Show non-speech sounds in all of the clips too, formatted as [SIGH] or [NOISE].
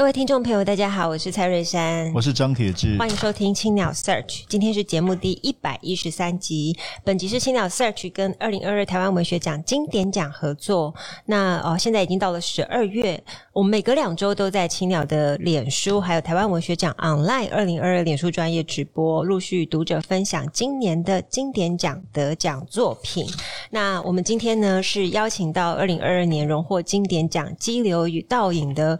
各位听众朋友，大家好，我是蔡瑞山，我是张铁志，欢迎收听青鸟 Search。今天是节目第一百一十三集，本集是青鸟 Search 跟二零二二台湾文学奖经典奖合作。那哦，现在已经到了十二月，我们每隔两周都在青鸟的脸书还有台湾文学奖 Online 二零二二脸书专业直播，陆续与读者分享今年的经典奖得奖作品。那我们今天呢是邀请到二零二二年荣获经典奖《激流与倒影》的。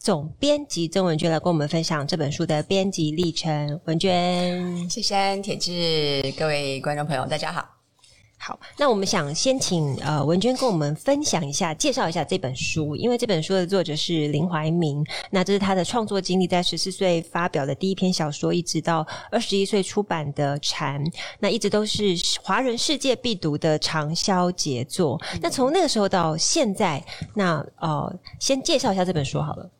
总编辑曾文娟来跟我们分享这本书的编辑历程。文娟，谢谢铁志，各位观众朋友，大家好。好，那我们想先请呃文娟跟我们分享一下，介绍一下这本书，因为这本书的作者是林怀民，那这是他的创作经历，在十四岁发表的第一篇小说，一直到二十一岁出版的《蝉》，那一直都是华人世界必读的畅销杰作。嗯、那从那个时候到现在，那呃，先介绍一下这本书好了。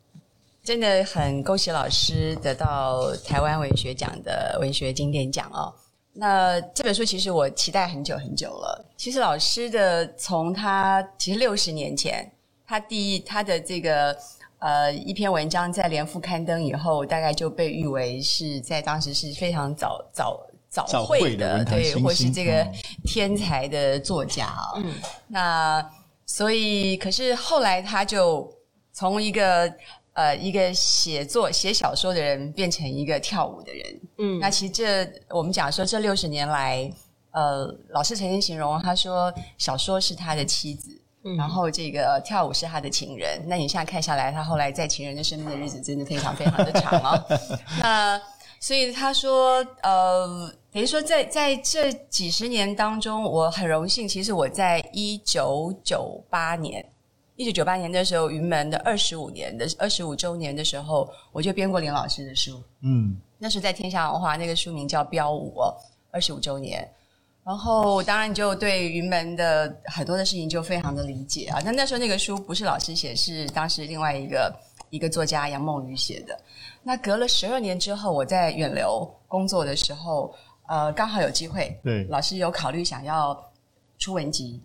真的很恭喜老师得到台湾文学奖的文学经典奖哦。那这本书其实我期待很久很久了。其实老师的从他其实六十年前，他第一他的这个呃一篇文章在联副刊登以后，大概就被誉为是在当时是非常早早早会的，对，或是这个天才的作家啊。嗯，那所以可是后来他就从一个。呃，一个写作写小说的人变成一个跳舞的人，嗯，那其实这我们讲说这六十年来，呃，老师曾经形容他说小说是他的妻子，嗯，然后这个跳舞是他的情人。那你现在看下来，他后来在情人的身边的日子真的非常非常的长啊。[LAUGHS] 那所以他说，呃，等于说在在这几十年当中，我很荣幸，其实我在一九九八年。一九九八年的时候，云门的二十五年的二十五周年的时候，我就编过林老师的书。嗯，那是在天下文化，那个书名叫《标舞》，二十五周年。然后当然就对云门的很多的事情就非常的理解啊。那那时候那个书不是老师写，是当时另外一个一个作家杨梦雨写的。那隔了十二年之后，我在远流工作的时候，呃，刚好有机会，对，老师有考虑想要出文集。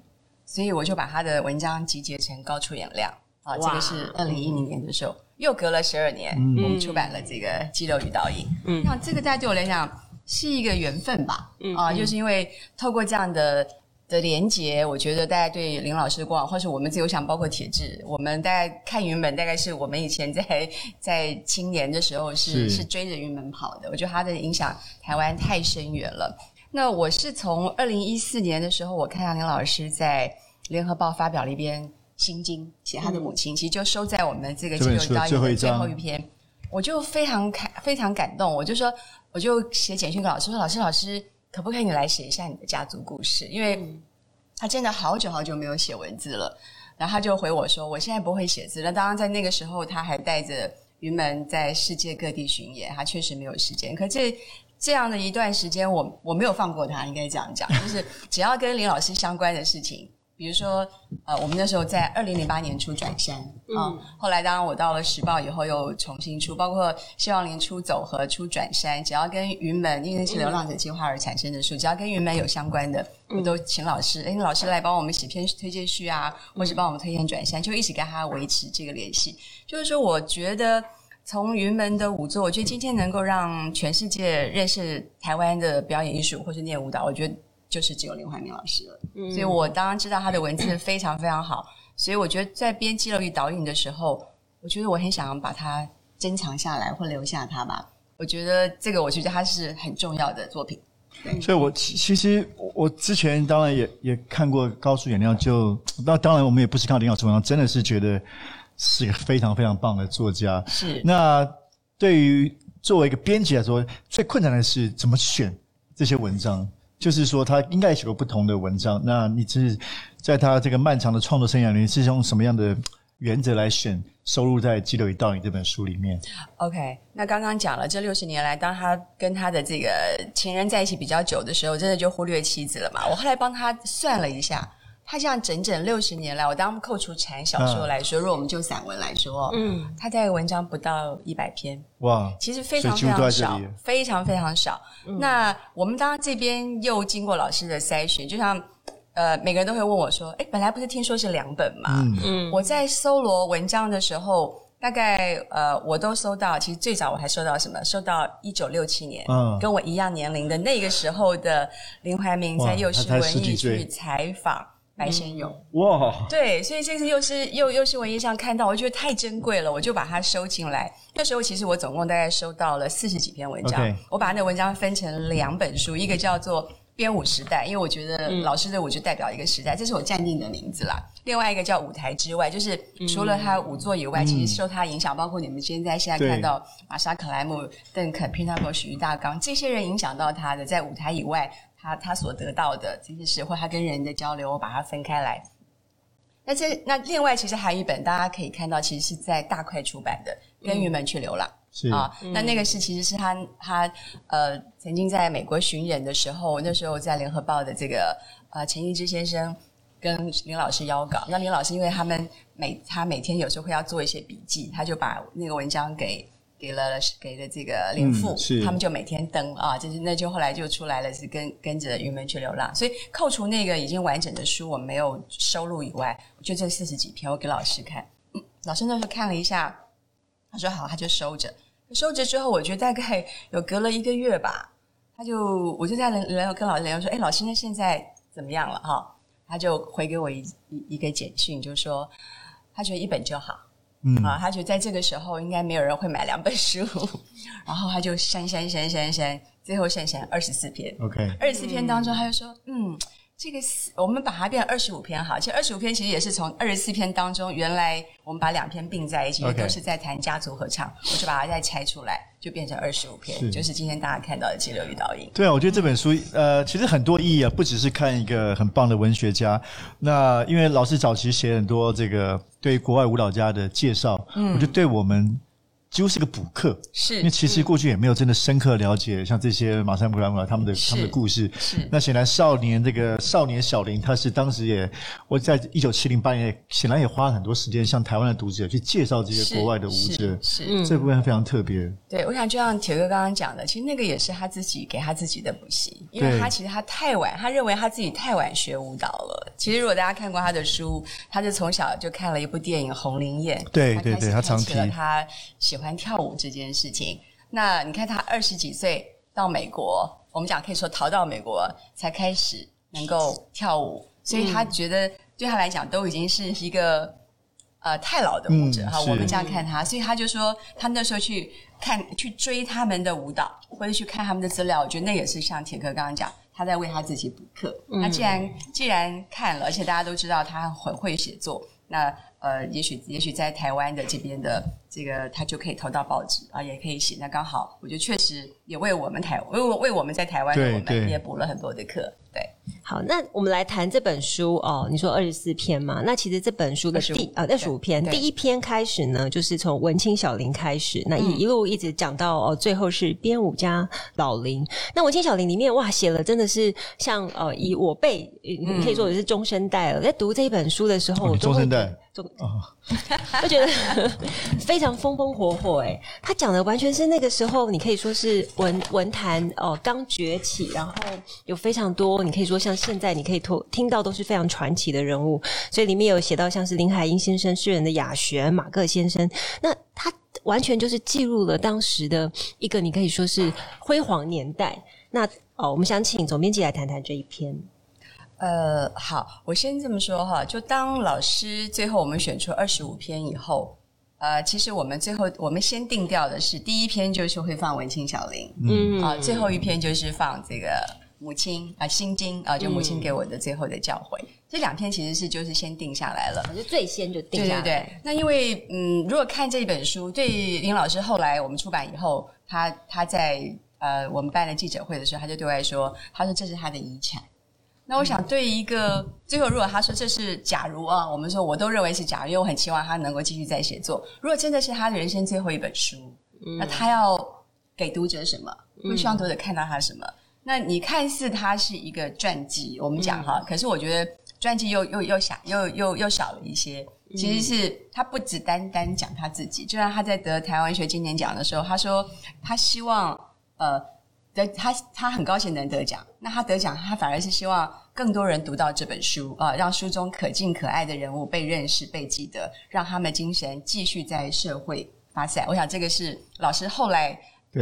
所以我就把他的文章集结成《高出眼量》啊，这个是二零一零年的时候，嗯、又隔了十二年，嗯、我们出版了这个《激流与倒影》。嗯，那这个大家对我来讲是一个缘分吧？嗯啊，就是因为透过这样的的连结，我觉得大家对林老师的光，或是我们自由想，包括铁志，我们大概看云门，大概是我们以前在在青年的时候是是，是追着云门跑的。我觉得他的影响台湾太深远了。那我是从二零一四年的时候，我看到林老师在联合报发表了一篇心经，写他的母亲，嗯、其实就收在我们这个《激流与倒影》的最后一篇，我就非常感非常感动，我就说，我就写简讯给老师说，老师老师，可不可以你来写一下你的家族故事？因为他真的好久好久没有写文字了，然后他就回我说，我现在不会写字那。当然在那个时候，他还带着云门在世界各地巡演，他确实没有时间，可这。这样的一段时间，我我没有放过他，应该这样讲，就是只要跟林老师相关的事情，比如说，呃，我们那时候在二零零八年出《转山》啊，嗯、后来当然我到了时报以后又重新出，包括希望林出《走和》出《转山》，只要跟云门，因为是流浪者计划而产生的书，只要跟云门有相关的，我都请老师，哎，老师来帮我们写篇推荐序啊，或是帮我们推荐《转山》，就一直跟他维持这个联系。就是说，我觉得。从云门的舞作，我觉得今天能够让全世界认识台湾的表演艺术或是念舞蹈，我觉得就是只有林怀民老师了。嗯，所以我当然知道他的文字非常非常好，所以我觉得在编《激流与导引》的时候，我觉得我很想要把它珍藏下来或留下它吧。我觉得这个，我觉得它是很重要的作品。对，所以我其实我之前当然也也看过《高速眼量》，就那当然我们也不是看林老师文章，真的是觉得。是一个非常非常棒的作家。是。那对于作为一个编辑来说，最困难的是怎么选这些文章？就是说他应该写过不同的文章。那你是在他这个漫长的创作生涯里，面是用什么样的原则来选收录在《激流与倒影》这本书里面？OK，那刚刚讲了这六十年来，当他跟他的这个情人在一起比较久的时候，真的就忽略妻子了嘛？我后来帮他算了一下。他这样整整六十年来，我当扣除禅小说来说，嗯、如果我们就散文来说，嗯，他在文章不到一百篇，哇，其实非常非常少，非常非常少。嗯、那我们当然这边又经过老师的筛选，就像呃，每个人都会问我说，哎，本来不是听说是两本嘛？嗯嗯，我在搜罗文章的时候，大概呃，我都搜到，其实最早我还收到什么？收到一九六七年，嗯，跟我一样年龄的那个时候的林怀民在幼师文艺去采访。白先勇、嗯、哇，对，所以这次又是又又是文艺上看到，我觉得太珍贵了，我就把它收进来。那时候其实我总共大概收到了四十几篇文章，Okay. 我把那文章分成两本书，一个叫做《编舞时代》，因为我觉得老师的舞就代表一个时代，这是我暂定的名字啦。另外一个叫《舞台之外》，就是除了他舞作以外，嗯、其实受他影响，包括你们现在现在看到玛莎克莱姆、邓肯、Pina Bausch、俞大纲这些人影响到他的，在舞台以外。他他所得到的这些事，或他跟人的交流，我把它分开来。那这那另外，其实还有一本，大家可以看到，其实是在大块出版的《跟鱼们去流浪》是啊。那那个是其实是他他呃曾经在美国巡演的时候，那时候在联合报的这个呃陈一之先生跟林老师邀稿。那林老师因为他们每他每天有时候会要做一些笔记，他就把那个文章给。给了给了这个林父，嗯、他们就每天登啊，就是那就后来就出来了，是跟跟着云门去流浪。所以扣除那个已经完整的书我没有收录以外，就这四十几篇我给老师看，嗯，老师那时候看了一下，他说好，他就收着。收着之后，我觉得大概有隔了一个月吧，他就我就在然后跟老师聊说，哎，老师那现在怎么样了哈？他就回给我一一一个简讯，就说他觉得一本就好。嗯啊，他觉得在这个时候应该没有人会买两本书，[LAUGHS] 然后他就删删删删删，最后删删二十四篇。OK，二十四篇当中，他就说，嗯。这个是我们把它变成二十五篇哈，其实二十五篇其实也是从二十四篇当中，原来我们把两篇并在一起.都是在谈家族合唱，我就把它再拆出来，就变成二十五篇，是就是今天大家看到的《激流与倒影》。对啊，我觉得这本书呃，其实很多意义啊，不只是看一个很棒的文学家，那因为老师早期写很多这个对国外舞蹈家的介绍，嗯，我觉得对我们。几乎是个补课，是因为其实过去也没有真的深刻了解像这些玛莎可莱姆他们的他们的故事。是那显然少年这个少年小林，他是当时也我在一九七零八年，显然也花了很多时间向台湾的读者去介绍这些国外的舞者。是，是这部分非常特别。对，我想就像铁哥刚刚讲的，其实那个也是他自己给他自己的补习，因为他其实他太晚，他认为他自己太晚学舞蹈了。其实如果大家看过他的书，他是从小就看了一部电影《红菱艳》，对对对，他常提他喜欢。跳舞这件事情，那你看他二十几岁到美国，我们讲可以说逃到美国才开始能够跳舞，所以他觉得对他来讲都已经是一个呃太老的舞者哈。嗯、我们这样看他，所以他就说他那时候去看去追他们的舞蹈，或者去看他们的资料，我觉得那也是像铁哥刚刚讲，他在为他自己补课。那既然既然看了，而且大家都知道他很会写作，那。呃，也许也许在台湾的这边的这个，他就可以投到报纸啊，也可以写。那刚好，我觉得确实也为我们台为为我们在台湾的我们也补了很多的课。对，好，那我们来谈这本书哦。你说二十四篇嘛？那其实这本书的第啊二十五篇，第一篇开始呢，就是从文青小林开始，那一一路一直讲到哦，最后是编舞家老林。那文青小林里面哇，写了真的是像呃，以我辈可以说也是中生代了。在读这一本书的时候，我中生代。[LAUGHS] 就我觉得 [LAUGHS] 非常风风火火哎，他讲的完全是那个时候，你可以说是文文坛哦刚崛起，然后有非常多，你可以说像现在你可以听听到都是非常传奇的人物，所以里面有写到像是林海音先生、诗人的雅璇、马克先生，那他完全就是记录了当时的一个你可以说是辉煌年代。那哦，我们想请总编辑来谈谈这一篇。呃，好，我先这么说哈，就当老师最后我们选出二十五篇以后，呃，其实我们最后我们先定调的是第一篇就是会放文青小林，嗯啊，最后一篇就是放这个母亲啊心经啊，就母亲给我的最后的教诲，嗯、这两篇其实是就是先定下来了，就最先就定下来。对对对，那因为嗯，如果看这本书，对林老师后来我们出版以后，他他在。呃，我们办了记者会的时候，他就对外说，他说这是他的遗产。那我想，对一个最后，如果他说这是假如啊，我们说我都认为是假如，因为我很期望他能够继续再写作。如果真的是他的人生最后一本书，嗯、那他要给读者什么？会希望读者看到他什么？嗯、那你看似他是一个传记，我们讲哈，嗯、可是我觉得传记又又又小又又又少了一些。其实是他不只单单讲他自己，就像他在得台湾文学经典奖的时候，他说他希望呃。得他，他很高兴能得奖。那他得奖，他反而是希望更多人读到这本书啊，让书中可敬可爱的人物被认识、被记得，让他们精神继续在社会发散。我想这个是老师后来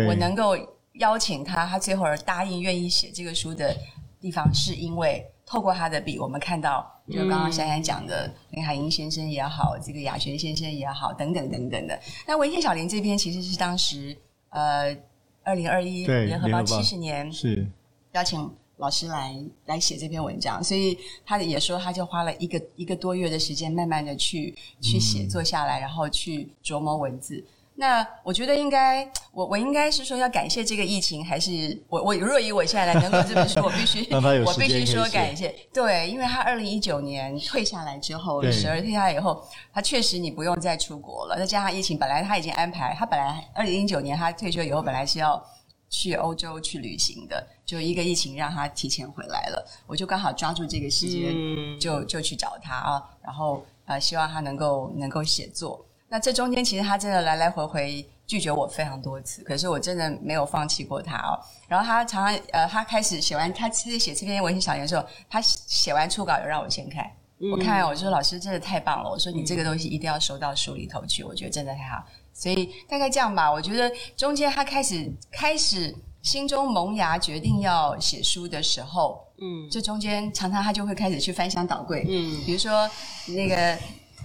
我能够邀请他，他最后而答应愿意写这个书的地方，是因为透过他的笔，我们看到，就刚刚珊珊讲的林海音先生也好，这个雅璇先生也好，等等等等的。那文天小林这篇其实是当时呃。二零二一联合报七十年是。邀请老师来来写这篇文章，所以他也说，他就花了一个一个多月的时间，慢慢的去去写作下来，然后去琢磨文字。那我觉得应该，我我应该是说要感谢这个疫情，还是我我若以我现在来能够这本书，我必须我必须说感谢，对，因为他二零一九年退下来之后，十二对退下来以后，他确实你不用再出国了。再加上疫情，本来他已经安排，他本来二零一九年他退休以后，本来是要去欧洲去旅行的，就一个疫情让他提前回来了。我就刚好抓住这个时间，就就去找他啊，然后呃，希望他能够能够写作。那这中间其实他真的来来回回拒绝我非常多次，可是我真的没有放弃过他哦。然后他常常呃，他开始写完他其实写这篇文学小言的时候，他写完初稿有让我先看，嗯、我看我说老师真的太棒了，我说你这个东西一定要收到书里头去，我觉得真的太好。所以大概这样吧，我觉得中间他开始开始心中萌芽，决定要写书的时候，嗯，这中间常常他就会开始去翻箱倒柜，嗯，比如说那个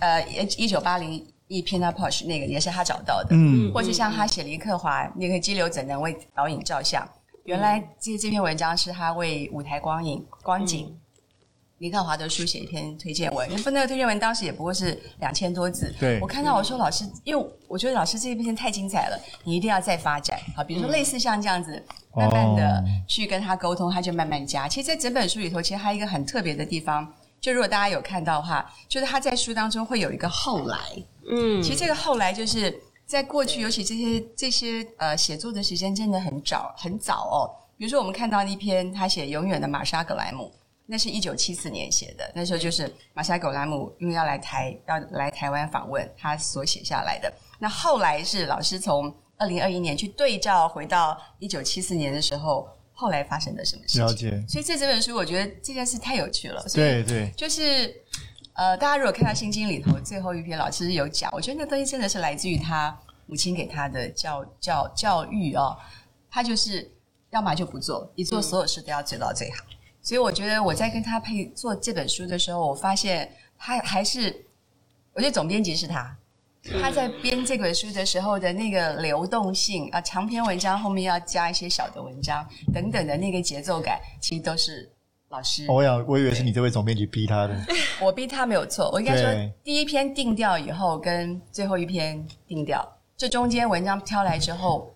呃一九八零。一篇的 Porsche 那个也是他找到的，嗯，或是像他写林克华那个《激流怎能为导引照相》，原来这这篇文章是他为舞台光影光景，林克华的书写一篇推荐文，那个推荐文当时也不过是两千多字，对，我看到我说老师，因为我觉得老师这一篇太精彩了，你一定要再发展，好，比如说类似像这样子，慢慢的去跟他沟通，他就慢慢加。其实，在整本书里头，其实还有一个很特别的地方。就如果大家有看到的话，就是他在书当中会有一个后来，嗯，其实这个后来就是在过去，尤其这些这些呃写作的时间真的很早很早哦。比如说我们看到那篇他写《永远的玛莎格莱姆》，那是一九七四年写的，那时候就是玛莎格莱姆因为要来台要来台湾访问，他所写下来的。那后来是老师从二零二一年去对照回到一九七四年的时候。后来发生的什么事情？了解。所以这这本书，我觉得这件事太有趣了。对对，就是呃，大家如果看到《心经》里头最后一篇，老师有讲，我觉得那东西真的是来自于他母亲给他的教教教育哦。他就是要么就不做，你做所有事都要做到最好。嗯、所以我觉得我在跟他配做这本书的时候，我发现他还是，我觉得总编辑是他。他在编这本书的时候的那个流动性啊，长篇文章后面要加一些小的文章等等的那个节奏感，其实都是老师。我想，我以为是你这位总编辑逼他的。[LAUGHS] 我逼他没有错，我应该说第一篇定调以后，跟最后一篇定调，这中间文章挑来之后，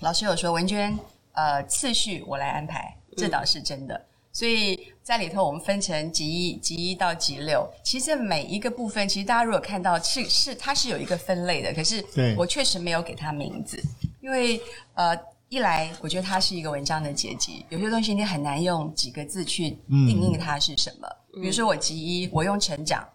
老师有说文娟，呃，次序我来安排，这倒是真的。所以在里头，我们分成集一、集一到集六。其实每一个部分，其实大家如果看到是是它是有一个分类的，可是我确实没有给它名字，因为呃，一来我觉得它是一个文章的结集，有些东西你很难用几个字去定义它是什么。嗯、比如说我集一，我用成长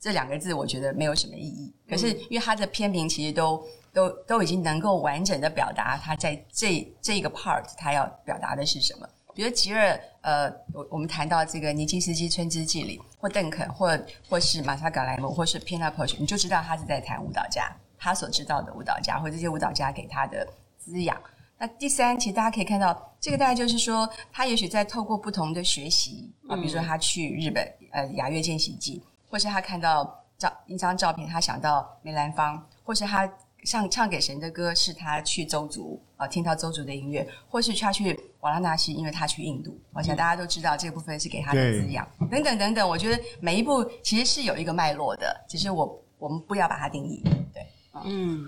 这两个字，我觉得没有什么意义。可是因为它的篇名其实都都都已经能够完整的表达它在这这个 part 它要表达的是什么。比如吉尔，呃，我我们谈到这个尼金斯基《春之祭里》，或邓肯，或或是玛莎·葛莱姆，或是 Pina Porsche，你就知道他是在谈舞蹈家，他所知道的舞蹈家，或这些舞蹈家给他的滋养。那第三，其实大家可以看到，这个大概就是说，他也许在透过不同的学习啊，比如说他去日本，呃，雅乐见习记，或是他看到照一张照片，他想到梅兰芳，或是他。唱唱给神的歌是他去周族啊，听到邹族的音乐，或是他去瓦拉纳西，因为他去印度。我想大家都知道这个部分是给他的滋养，等等等等。我觉得每一步其实是有一个脉络的，只是我我们不要把它定义。对嗯。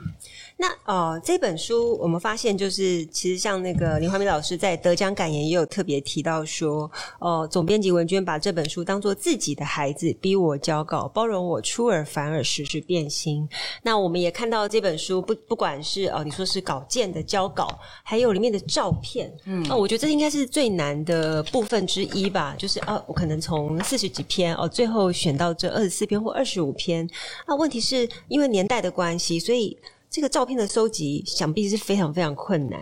那呃，这本书我们发现，就是其实像那个林怀民老师在得奖感言也有特别提到说，呃，总编辑文娟把这本书当做自己的孩子，逼我交稿，包容我出尔反尔，时时变心。那我们也看到这本书不不管是哦、呃，[LAUGHS] 你说是稿件的交稿，还有里面的照片，嗯，哦、呃，我觉得这应该是最难的部分之一吧。就是哦、呃，我可能从四十几篇哦、呃，最后选到这二十四篇或二十五篇。那、呃、问题是因为年代的关系，所以。这个照片的收集，想必是非常非常困难。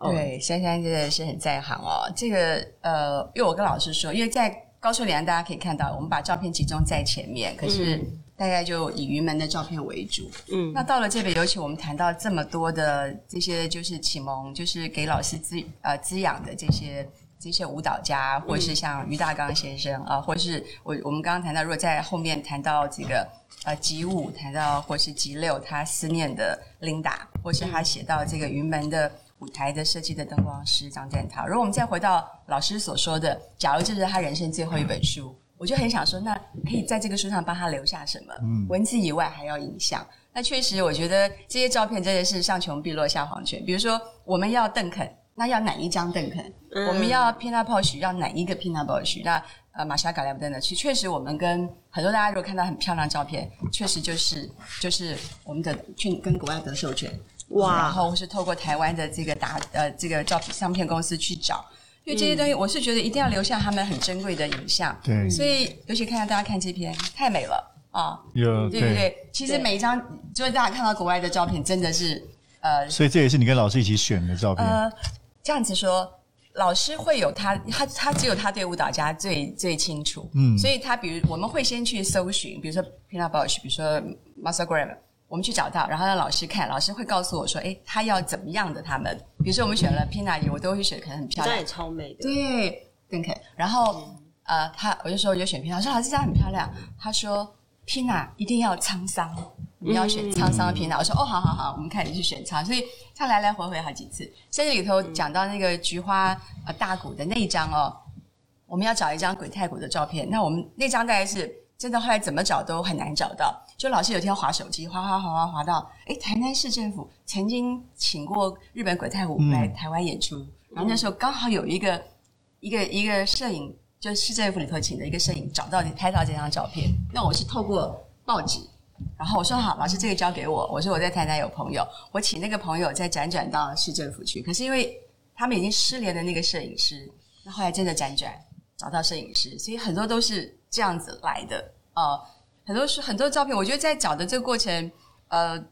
对，珊珊真的是很在行哦。这个呃，因为我跟老师说，因为在高数连大家可以看到，我们把照片集中在前面，可是大概就以云门的照片为主。嗯，那到了这边，尤其我们谈到这么多的这些，就是启蒙，就是给老师滋呃滋养的这些这些舞蹈家，或是像于大刚先生啊、呃，或是我我们刚刚谈到，如果在后面谈到这个。呃，集五谈到或是集六，他思念的琳达，或是他写到这个云门的舞台的设计的灯光师张占涛。如果我们再回到老师所说的，假如这是他人生最后一本书，我就很想说，那可以在这个书上帮他留下什么？嗯，文字以外还要影像。那确实，我觉得这些照片真的是上穷碧落下黄泉。比如说，我们要邓肯，那要哪一张邓肯？嗯、我们要 Pina Bausch，要哪一个 Pina Bausch？那呃，玛莎·葛莱姆登的，其实确实，我们跟很多大家如果看到很漂亮的照片，确实就是就是我们的去跟国外得授权，哇，然后是透过台湾的这个打呃这个照片相片公司去找，因为这些东西，我是觉得一定要留下他们很珍贵的影像，对、嗯，所以尤其看到大家看这篇太美了啊，有对。对对，其实每一张就是大家看到国外的照片，真的是呃，所以这也是你跟老师一起选的照片，呃，这样子说。老师会有他，他他只有他对舞蹈家最最清楚，嗯，所以他比如我们会先去搜寻，比如说 Pina Bausch，比如说 Martha Graham，我们去找到，然后让老师看，老师会告诉我说，哎，他要怎么样的他们，比如说我们选了 Pina，我都会选可能很漂亮，也超美的，对，更可。然后、嗯、呃，他我就说我就选 Pina，我说老师这张很漂亮，他说 Pina 一定要沧桑。你要选沧桑的平台，我说哦，好好好，我们开始去选苍，所以他来来回回好几次。甚至里头讲到那个菊花呃大鼓的那一张哦，我们要找一张鬼太鼓的照片。那我们那张大概是真的，后来怎么找都很难找到。就老师有一天划手机，划划划划划到，诶，台南市政府曾经请过日本鬼太鼓来台湾演出，然后那时候刚好有一个一个一个摄影，就是市政府里头请的一个摄影找到拍到这张照片。那我是透过报纸。然后我说好，老师这个交给我。我说我在台南有朋友，我请那个朋友再辗转到市政府去。可是因为他们已经失联的那个摄影师，那后来真的辗转找到摄影师，所以很多都是这样子来的。呃，很多是很多照片，我觉得在找的这个过程，呃，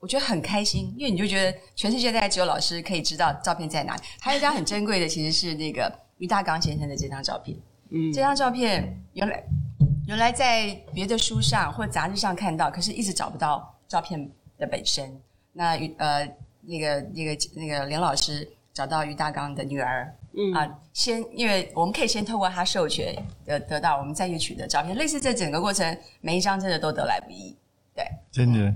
我觉得很开心，因为你就觉得全世界大概只有老师可以知道照片在哪里。还有一张很珍贵的，其实是那个于大刚先生的这张照片。嗯，这张照片原来。原来在别的书上或杂志上看到，可是一直找不到照片的本身。那呃，那个那个那个林老师找到于大刚的女儿，嗯啊，先因为我们可以先透过他授权得得到，我们再去取得照片。类似这整个过程，每一张真的都得来不易。对，真的。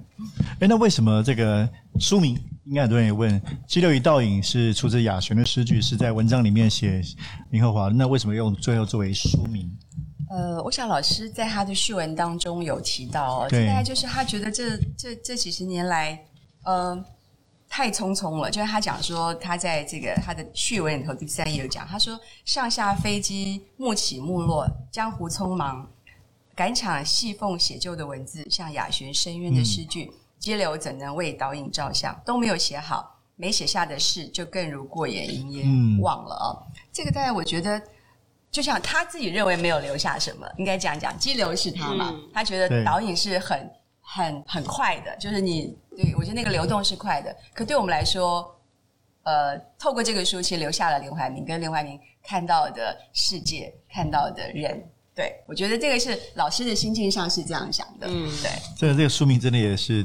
哎，那为什么这个书名？应该很多人也问，《激流与倒影》是出自雅璇的诗句，是在文章里面写林荷华。那为什么用最后作为书名？呃，我想老师在他的序文当中有提到，大概就是他觉得这这这几十年来，呃，太匆匆了。就是他讲说，他在这个他的序文里头第三页有讲，他说上下飞机幕起幕落，江湖匆忙，赶场细缝写就的文字，像雅璇深渊的诗句，激流怎能为倒影照相？都没有写好，没写下的事就更如过眼云烟，忘了啊、哦。这个大概我觉得。就像他自己认为没有留下什么，应该讲讲激流是他嘛？嗯、他觉得导演是很很很快的，就是你对我觉得那个流动是快的。可对我们来说，呃，透过这个书，其实留下了林怀民跟林怀民看到的世界，看到的人。对，我觉得这个是老师的心境上是这样想的。嗯，对，这个这个书名真的也是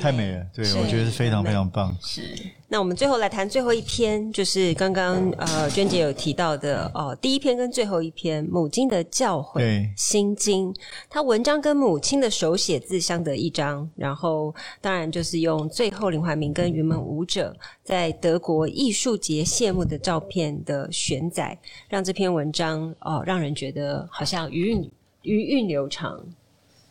太美了。对，我觉得是非常非常棒。是。那我们最后来谈最后一篇，就是刚刚呃娟姐有提到的哦，第一篇跟最后一篇《母亲的教诲》对心经，他文章跟母亲的手写字相得益彰。然后当然就是用最后林怀民跟云门舞者在德国艺术节谢幕的照片的选载，让这篇文章哦让人觉得好像。余韵余韵流长，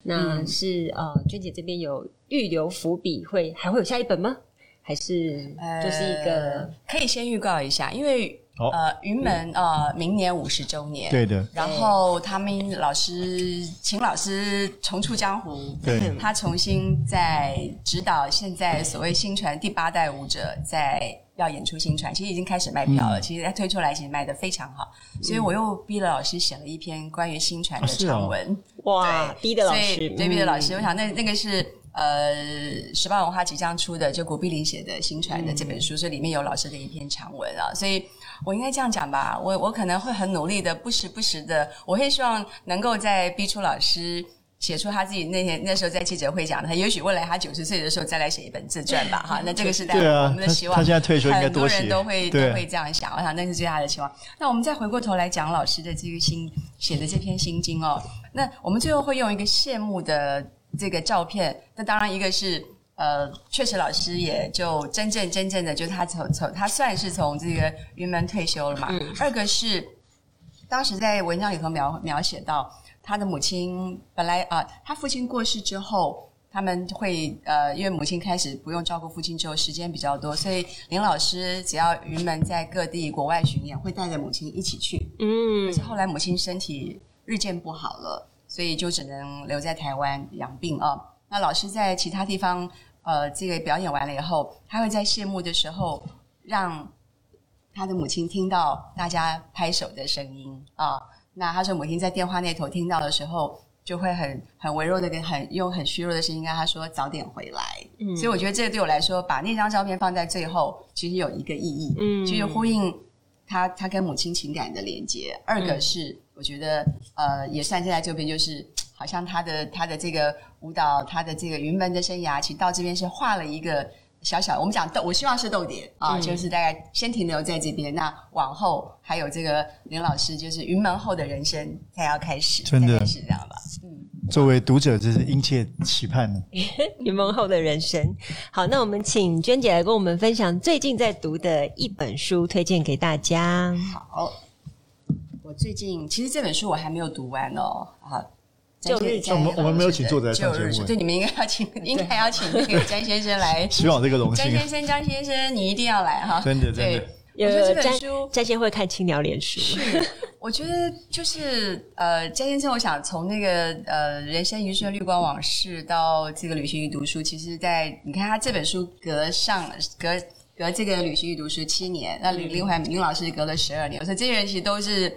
那是、嗯、呃，娟姐这边有预留伏笔，会还会有下一本吗？还是就是一个、呃、可以先预告一下，因为。哦、呃，云门呃，明年五十周年，对的。然后他们老师请老师重出江湖，对，他重新在指导现在所谓新传第八代舞者，在要演出新传，其实已经开始卖票了。嗯、其实它推出来，其实卖的非常好，所以我又逼了老师写了一篇关于新传的长文。啊哦、哇，逼的老师，对，逼的老师，我想那那个是。呃，时报文化即将出的，就古碧玲写的新传的这本书，这、嗯、里面有老师的一篇长文啊，所以我应该这样讲吧，我我可能会很努力的，不时不时的，我会希望能够再逼出老师写出他自己那天那时候在记者会讲的，他也许未来他九十岁的时候再来写一本自传吧，[LAUGHS] 哈，那这个是在我们的希望，他，他现在退休应该多写，很多人都会都会这样想，我想那是最大的期望。那我们再回过头来讲老师的这个心写的这篇心经哦，那我们最后会用一个谢幕的。这个照片，那当然一个是呃，确实老师也就真正真正的，就他从从他算是从这个云门退休了嘛。嗯、二个是当时在文章里头描描写到，他的母亲本来啊、呃，他父亲过世之后，他们会呃，因为母亲开始不用照顾父亲之后，时间比较多，所以林老师只要云门在各地国外巡演，会带着母亲一起去。嗯，可是后来母亲身体日渐不好了。所以就只能留在台湾养病啊。那老师在其他地方呃，这个表演完了以后，他会在谢幕的时候让他的母亲听到大家拍手的声音啊。那他说母亲在电话那头听到的时候，就会很很微弱的跟很用很虚弱的声音跟他说早点回来。嗯，所以我觉得这个对我来说，把那张照片放在最后，其实有一个意义，嗯，就是呼应他他跟母亲情感的连接。二个是。嗯我觉得，呃，也算现在这边，就是好像他的他的这个舞蹈，他的这个云门的生涯，其实到这边是画了一个小小，我们讲逗，我希望是逗点啊，嗯、就是大概先停留在这边，那往后还有这个林老师，就是云门后的人生才要开始，真的是这样吧？嗯，作为读者，这是殷切期盼的 [LAUGHS] 云门后的人生。好，那我们请娟姐来跟我们分享最近在读的一本书，推荐给大家。好。我最近其实这本书我还没有读完哦，啊，旧日我们我们没有请作者上节目，对，你们应该要请，[LAUGHS] 应该要请那个詹先生来，希望这个荣幸，詹先生，詹先生，你一定要来哈，真的真的。有这本书，詹先生会看青鸟脸书，是，我觉得就是呃，詹先生，我想从那个呃，人生一瞬绿光往事到这个旅行与读书，其实，在你看他这本书隔上隔。隔这个旅行与读书七年，那林林怀民老师隔了十二年，所以这些人其实都是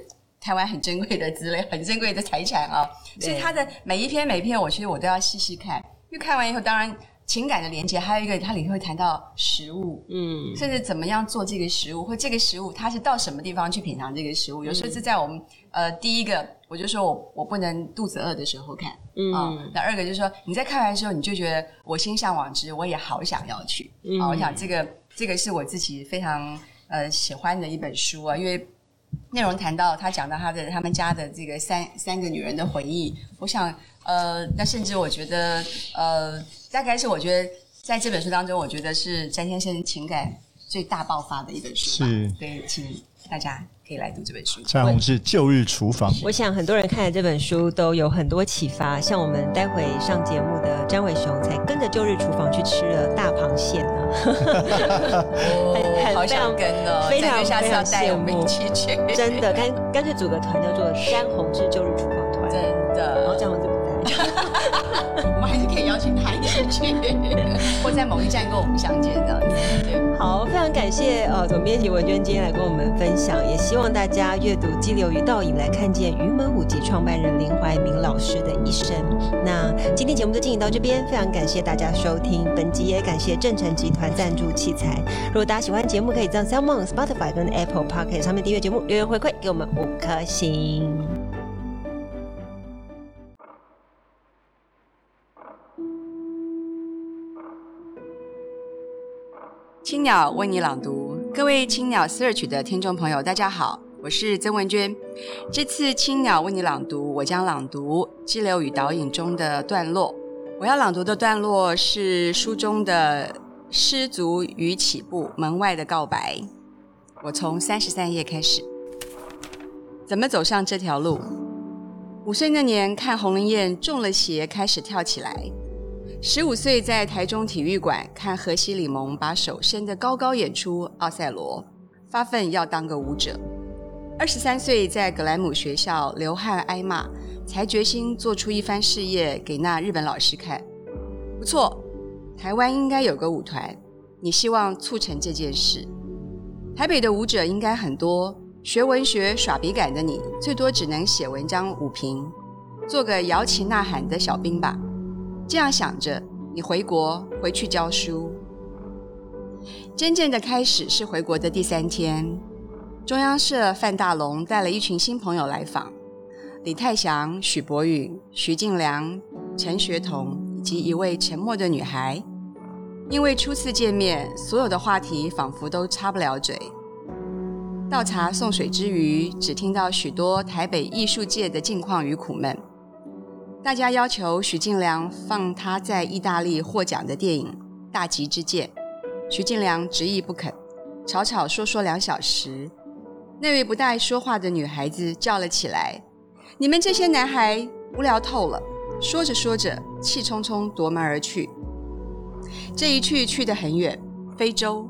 台湾很珍贵的资料，很珍贵的财产啊。所以他的每一篇每一篇，我其实我都要细细看，因为看完以后，当然情感的连接，还有一个它里面会谈到食物，嗯，甚至怎么样做这个食物，或这个食物它是到什么地方去品尝这个食物。有时候是在我们呃第一个，我就说我我不能肚子饿的时候看，嗯，啊，那二个就是说你在看完的时候，你就觉得我心向往之，我也好想要去，嗯，啊，我想这个。这个是我自己非常呃喜欢的一本书啊，因为内容谈到他讲到他的他们家的这个三三个女人的回忆，我想呃，那甚至我觉得呃，大概是我觉得在这本书当中，我觉得是詹先生情感最大爆发的一本书吧，是，对，请大家。可以来读这本书。詹宏志旧日厨房。我想很多人看了这本书都有很多启发。像我们待会上节目的詹伟雄，才跟着旧日厨房去吃了大螃蟹呢。哦，[LAUGHS] 好想跟哦，非常下次要带我们一起去。[LAUGHS] 真的，干干脆组个团叫做詹宏志旧日厨房团。真的，然后詹宏志。[LAUGHS] 我们还是可以邀请他一起去，[LAUGHS] 或在某一站跟我们相见的。对，好，非常感谢呃总编辑文娟今天来跟我们分享，也希望大家阅读《激流与倒影》来看见云门舞集创办人林怀民老师的一生。那今天节目就进行到这边，非常感谢大家收听，本集也感谢正成集团赞助器材。如果大家喜欢节目，可以在 Salmon、Spotify 跟 Apple Podcast 上面订阅节目，留言回馈给我们五颗星。青鸟为你朗读，各位青鸟 Search 的听众朋友，大家好，我是曾文娟。这次青鸟为你朗读，我将朗读《激流与导引》中的段落。我要朗读的段落是书中的“失足与起步，门外的告白”。我从三十三页开始。怎么走上这条路？五岁那年，看鸿麟燕中了邪，开始跳起来。十五岁在台中体育馆看荷西里蒙把手伸得高高演出《奥赛罗》，发奋要当个舞者。二十三岁在格莱姆学校流汗挨骂，才决心做出一番事业给那日本老师看。不错，台湾应该有个舞团，你希望促成这件事。台北的舞者应该很多，学文学耍笔杆的你，最多只能写文章舞评，做个摇旗呐喊的小兵吧。这样想着，你回国回去教书。真正的开始是回国的第三天。中央社范大龙带了一群新朋友来访，李泰祥、许博允、徐静良、陈学彤以及一位沉默的女孩。因为初次见面，所有的话题仿佛都插不了嘴。倒茶送水之余，只听到许多台北艺术界的近况与苦闷。大家要求许静良放他在意大利获奖的电影《大吉之剑》，许静良执意不肯，吵吵说说两小时。那位不大爱说话的女孩子叫了起来：“你们这些男孩无聊透了！”说着说着，气冲冲夺门而去。这一去去得很远，非洲。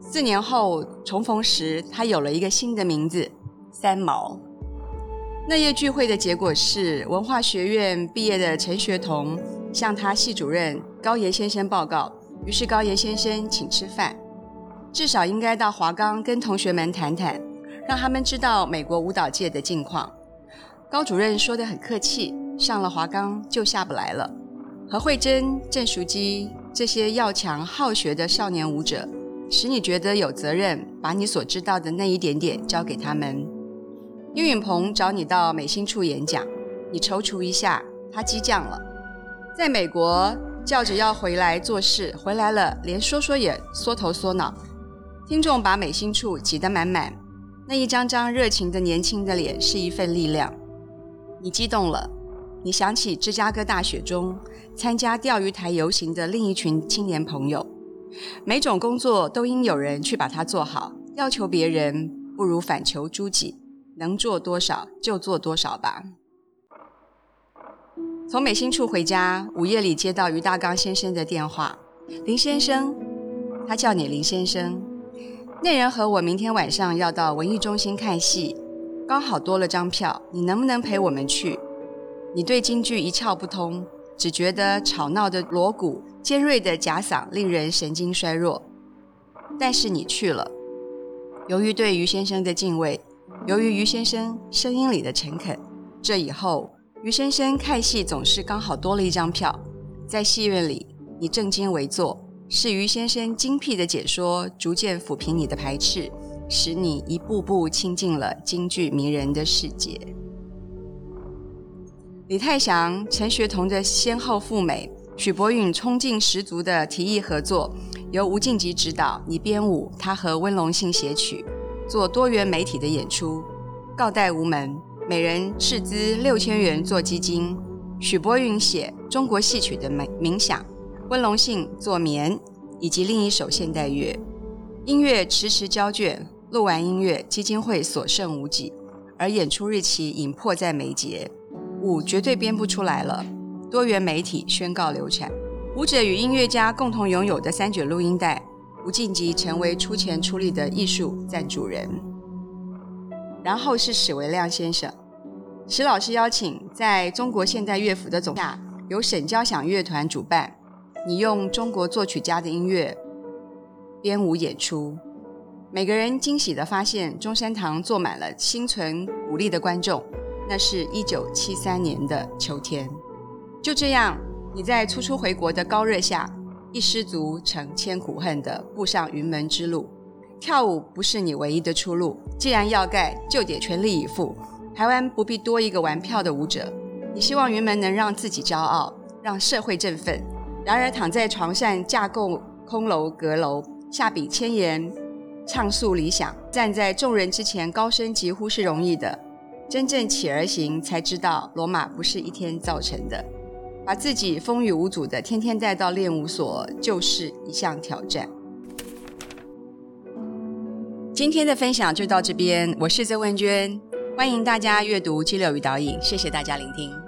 四年后重逢时，他有了一个新的名字——三毛。那夜聚会的结果是，文化学院毕业的陈学彤向他系主任高岩先生报告，于是高岩先生请吃饭，至少应该到华冈跟同学们谈谈。让他们知道美国舞蹈界的近况。高主任说得很客气，上了华冈就下不来了。何慧珍、郑淑姬这些要强好学的少年舞者，使你觉得有责任把你所知道的那一点点交给他们。殷允芃找你到美心处演讲，你踌躇一下，他激将了。在美国叫着要回来做事，回来了连说说也缩头缩脑。听众把美心处挤得满满。那一张张热情的年轻的脸是一份力量，你激动了，你想起芝加哥大雪中参加钓鱼台游行的另一群青年朋友。每种工作都应有人去把它做好，要求别人不如反求诸己，能做多少就做多少吧。从美心处回家，午夜里接到于大刚先生的电话，林先生，他叫你林先生。那人和我明天晚上要到文艺中心看戏，刚好多了张票，你能不能陪我们去？你对京剧一窍不通，只觉得吵闹的锣鼓、尖锐的假嗓令人神经衰弱。但是你去了，由于对于先生的敬畏，由于于先生声音里的诚恳，这以后于先生看戏总是刚好多了一张票，在戏院里你正襟危坐。是于先生精辟的解说，逐渐抚平你的排斥，使你一步步亲近了京剧迷人的世界。李泰祥、陈学彤的先后赴美，许博允冲劲十足的提议合作，由吴静吉指导，你编舞，他和温龙信写曲，做多元媒体的演出，告代无门，每人斥资六千元做基金。许博允写中国戏曲的冥冥想。温龙信做眠，以及另一首现代乐，音乐迟迟交卷，录完音乐基金会所剩无几，而演出日期已迫在眉睫，舞绝对编不出来了。多元媒体宣告流产，舞者与音乐家共同拥有的三卷录音带，吴静吉成为出钱出力的艺术赞助人。然后是史维亮先生，史老师邀请在中国现代乐府的总下，由省交响乐团主办。你用中国作曲家的音乐编舞演出，每个人惊喜地发现中山堂坐满了心存鼓励的观众。那是一九七三年的秋天。就这样，你在初初回国的高热下，一失足成千古恨的步上云门之路。跳舞不是你唯一的出路，既然要盖，就得全力以赴。台湾不必多一个玩票的舞者。你希望云门能让自己骄傲，让社会振奋。然而，躺在床上架构空楼阁楼，下笔千言，畅诉理想，站在众人之前高声疾呼是容易的。真正起而行，才知道罗马不是一天造成的。把自己风雨无阻的天天带到练舞所，就是一项挑战。今天的分享就到这边，我是曾文娟，欢迎大家阅读《激流与导引》，谢谢大家聆听。